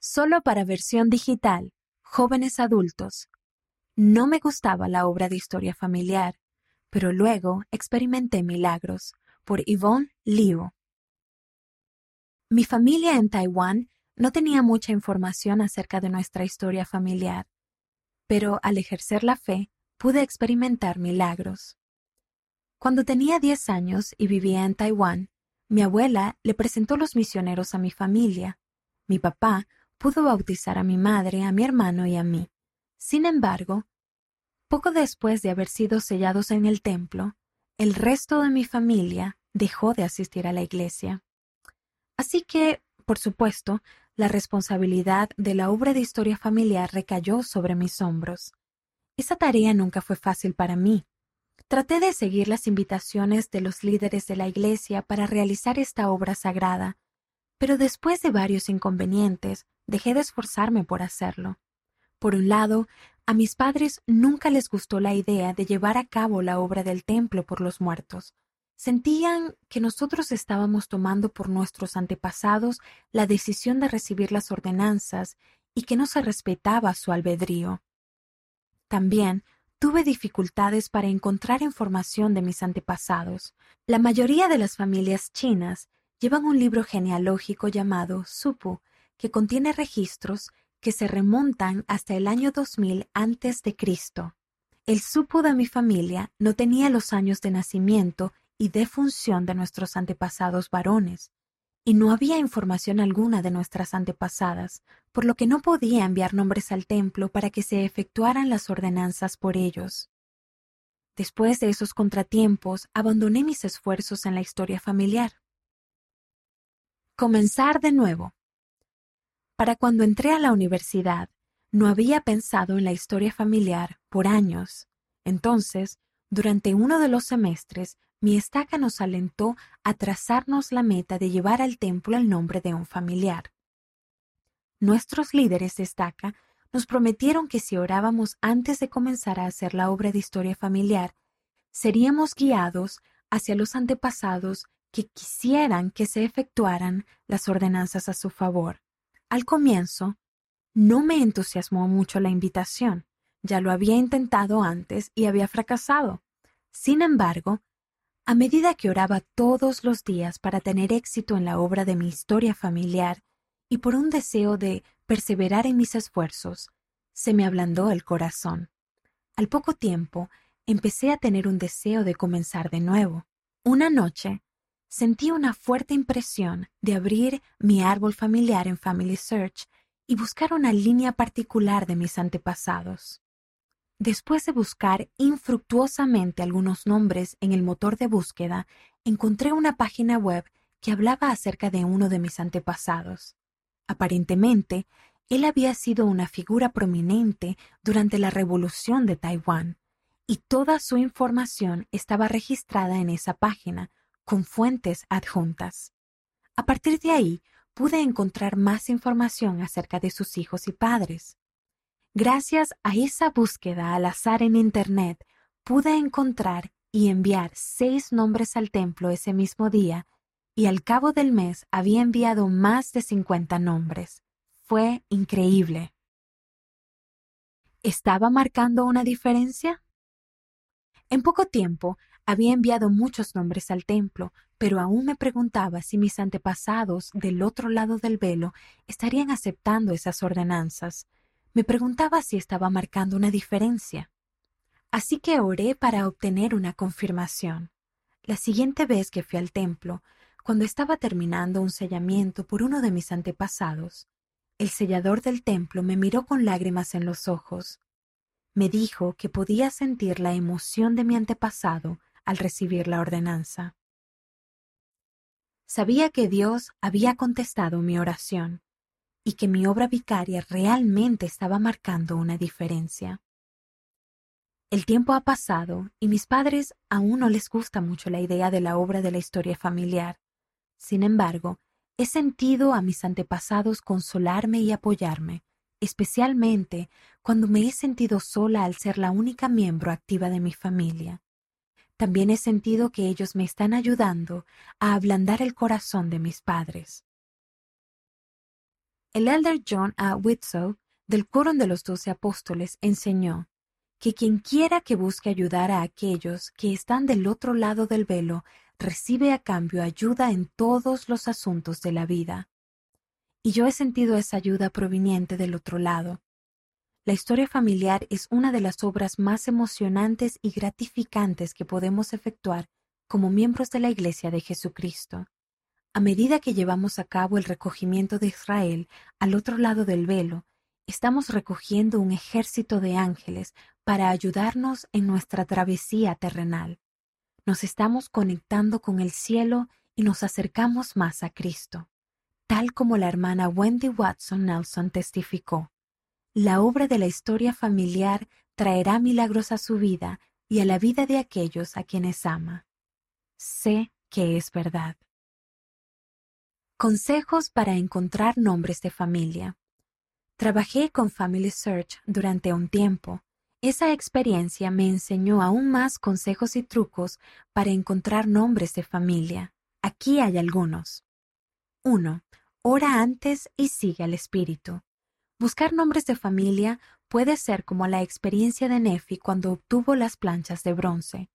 Solo para versión digital, jóvenes adultos. No me gustaba la obra de historia familiar, pero luego experimenté milagros por Yvonne Liu. Mi familia en Taiwán no tenía mucha información acerca de nuestra historia familiar, pero al ejercer la fe pude experimentar milagros. Cuando tenía 10 años y vivía en Taiwán, mi abuela le presentó los misioneros a mi familia. Mi papá pudo bautizar a mi madre, a mi hermano y a mí. Sin embargo, poco después de haber sido sellados en el templo, el resto de mi familia dejó de asistir a la iglesia. Así que, por supuesto, la responsabilidad de la obra de historia familiar recayó sobre mis hombros. Esa tarea nunca fue fácil para mí. Traté de seguir las invitaciones de los líderes de la iglesia para realizar esta obra sagrada, pero después de varios inconvenientes, dejé de esforzarme por hacerlo. Por un lado, a mis padres nunca les gustó la idea de llevar a cabo la obra del templo por los muertos. Sentían que nosotros estábamos tomando por nuestros antepasados la decisión de recibir las ordenanzas y que no se respetaba su albedrío. También tuve dificultades para encontrar información de mis antepasados. La mayoría de las familias chinas llevan un libro genealógico llamado Supu, que contiene registros que se remontan hasta el año 2000 antes de Cristo. El Supu de mi familia no tenía los años de nacimiento y defunción de nuestros antepasados varones, y no había información alguna de nuestras antepasadas, por lo que no podía enviar nombres al templo para que se efectuaran las ordenanzas por ellos. Después de esos contratiempos, abandoné mis esfuerzos en la historia familiar. Comenzar de nuevo. Para cuando entré a la universidad, no había pensado en la historia familiar por años. Entonces, durante uno de los semestres, mi estaca nos alentó a trazarnos la meta de llevar al templo el nombre de un familiar. Nuestros líderes de estaca nos prometieron que si orábamos antes de comenzar a hacer la obra de historia familiar, seríamos guiados hacia los antepasados que quisieran que se efectuaran las ordenanzas a su favor. Al comienzo, no me entusiasmó mucho la invitación. Ya lo había intentado antes y había fracasado. Sin embargo, a medida que oraba todos los días para tener éxito en la obra de mi historia familiar y por un deseo de perseverar en mis esfuerzos, se me ablandó el corazón. Al poco tiempo, empecé a tener un deseo de comenzar de nuevo. Una noche, sentí una fuerte impresión de abrir mi árbol familiar en Family Search y buscar una línea particular de mis antepasados. Después de buscar infructuosamente algunos nombres en el motor de búsqueda, encontré una página web que hablaba acerca de uno de mis antepasados. Aparentemente, él había sido una figura prominente durante la Revolución de Taiwán, y toda su información estaba registrada en esa página, con fuentes adjuntas. A partir de ahí pude encontrar más información acerca de sus hijos y padres. Gracias a esa búsqueda al azar en Internet, pude encontrar y enviar seis nombres al templo ese mismo día, y al cabo del mes había enviado más de cincuenta nombres. Fue increíble. ¿Estaba marcando una diferencia? En poco tiempo había enviado muchos nombres al templo, pero aún me preguntaba si mis antepasados del otro lado del velo estarían aceptando esas ordenanzas. Me preguntaba si estaba marcando una diferencia. Así que oré para obtener una confirmación. La siguiente vez que fui al templo, cuando estaba terminando un sellamiento por uno de mis antepasados, el sellador del templo me miró con lágrimas en los ojos. Me dijo que podía sentir la emoción de mi antepasado al recibir la ordenanza. Sabía que Dios había contestado mi oración y que mi obra vicaria realmente estaba marcando una diferencia. El tiempo ha pasado y mis padres aún no les gusta mucho la idea de la obra de la historia familiar. Sin embargo, he sentido a mis antepasados consolarme y apoyarme, especialmente cuando me he sentido sola al ser la única miembro activa de mi familia. También he sentido que ellos me están ayudando a ablandar el corazón de mis padres. El elder John A. Whitsoe, del Coro de los Doce Apóstoles, enseñó que quien quiera que busque ayudar a aquellos que están del otro lado del velo, recibe a cambio ayuda en todos los asuntos de la vida. Y yo he sentido esa ayuda proveniente del otro lado. La historia familiar es una de las obras más emocionantes y gratificantes que podemos efectuar como miembros de la Iglesia de Jesucristo. A medida que llevamos a cabo el recogimiento de Israel al otro lado del velo, estamos recogiendo un ejército de ángeles para ayudarnos en nuestra travesía terrenal. Nos estamos conectando con el cielo y nos acercamos más a Cristo, tal como la hermana Wendy Watson Nelson testificó. La obra de la historia familiar traerá milagros a su vida y a la vida de aquellos a quienes ama. Sé que es verdad. Consejos para encontrar nombres de familia. Trabajé con Family Search durante un tiempo. Esa experiencia me enseñó aún más consejos y trucos para encontrar nombres de familia. Aquí hay algunos. 1. Ora antes y sigue al espíritu. Buscar nombres de familia puede ser como la experiencia de Nefi cuando obtuvo las planchas de bronce.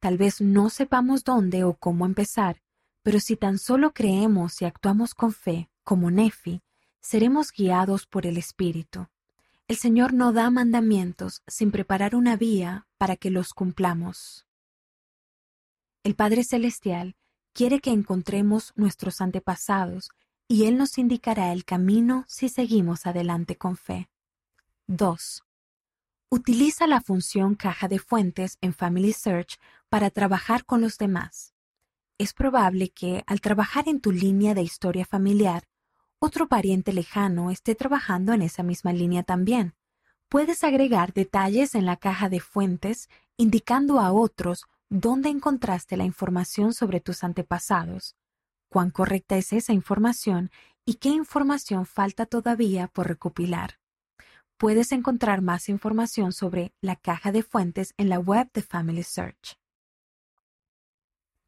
Tal vez no sepamos dónde o cómo empezar, pero si tan solo creemos y actuamos con fe, como Nefi, seremos guiados por el Espíritu. El Señor no da mandamientos sin preparar una vía para que los cumplamos. El Padre Celestial quiere que encontremos nuestros antepasados y Él nos indicará el camino si seguimos adelante con fe. 2. Utiliza la función caja de fuentes en Family Search para trabajar con los demás. Es probable que, al trabajar en tu línea de historia familiar, otro pariente lejano esté trabajando en esa misma línea también. Puedes agregar detalles en la caja de fuentes indicando a otros dónde encontraste la información sobre tus antepasados, cuán correcta es esa información y qué información falta todavía por recopilar. Puedes encontrar más información sobre la caja de fuentes en la web de Family Search.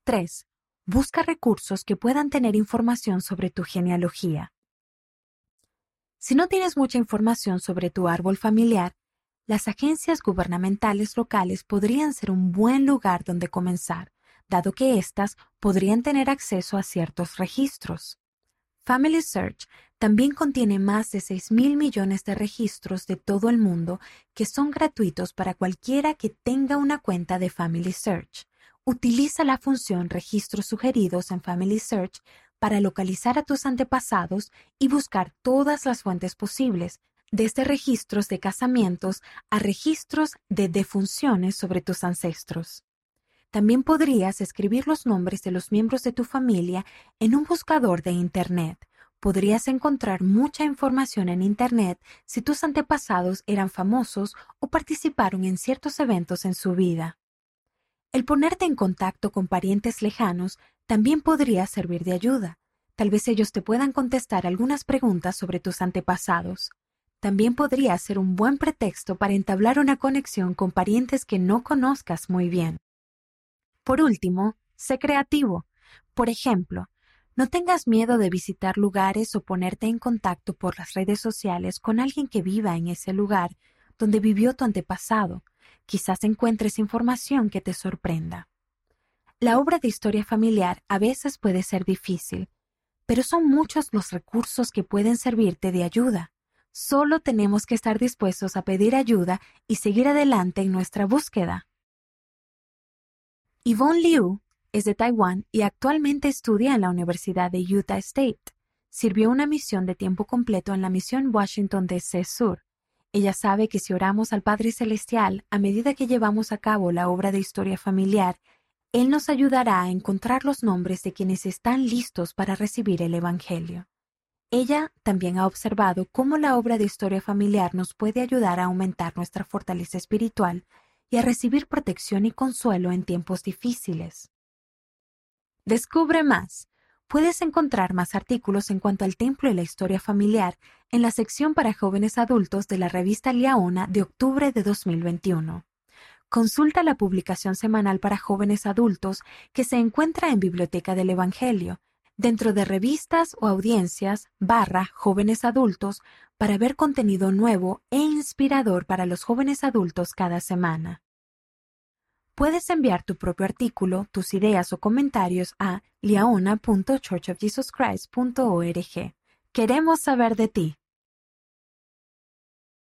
3. Busca recursos que puedan tener información sobre tu genealogía. Si no tienes mucha información sobre tu árbol familiar, las agencias gubernamentales locales podrían ser un buen lugar donde comenzar, dado que éstas podrían tener acceso a ciertos registros. Family Search también contiene más de 6 mil millones de registros de todo el mundo que son gratuitos para cualquiera que tenga una cuenta de Family Search. Utiliza la función Registros sugeridos en Family Search para localizar a tus antepasados y buscar todas las fuentes posibles, desde registros de casamientos a registros de defunciones sobre tus ancestros. También podrías escribir los nombres de los miembros de tu familia en un buscador de Internet podrías encontrar mucha información en Internet si tus antepasados eran famosos o participaron en ciertos eventos en su vida. El ponerte en contacto con parientes lejanos también podría servir de ayuda. Tal vez ellos te puedan contestar algunas preguntas sobre tus antepasados. También podría ser un buen pretexto para entablar una conexión con parientes que no conozcas muy bien. Por último, sé creativo. Por ejemplo, no tengas miedo de visitar lugares o ponerte en contacto por las redes sociales con alguien que viva en ese lugar donde vivió tu antepasado. Quizás encuentres información que te sorprenda. La obra de historia familiar a veces puede ser difícil, pero son muchos los recursos que pueden servirte de ayuda. Solo tenemos que estar dispuestos a pedir ayuda y seguir adelante en nuestra búsqueda. Yvonne Liu es de Taiwán y actualmente estudia en la Universidad de Utah State. Sirvió una misión de tiempo completo en la misión Washington DC Sur. Ella sabe que si oramos al Padre Celestial a medida que llevamos a cabo la obra de historia familiar, Él nos ayudará a encontrar los nombres de quienes están listos para recibir el Evangelio. Ella también ha observado cómo la obra de historia familiar nos puede ayudar a aumentar nuestra fortaleza espiritual y a recibir protección y consuelo en tiempos difíciles. Descubre más. Puedes encontrar más artículos en cuanto al templo y la historia familiar en la sección para jóvenes adultos de la revista Liaona de octubre de 2021. Consulta la publicación semanal para jóvenes adultos que se encuentra en Biblioteca del Evangelio. Dentro de revistas o audiencias barra jóvenes adultos para ver contenido nuevo e inspirador para los jóvenes adultos cada semana. Puedes enviar tu propio artículo, tus ideas o comentarios a liaona.churchofjesuschrist.org. Queremos saber de ti.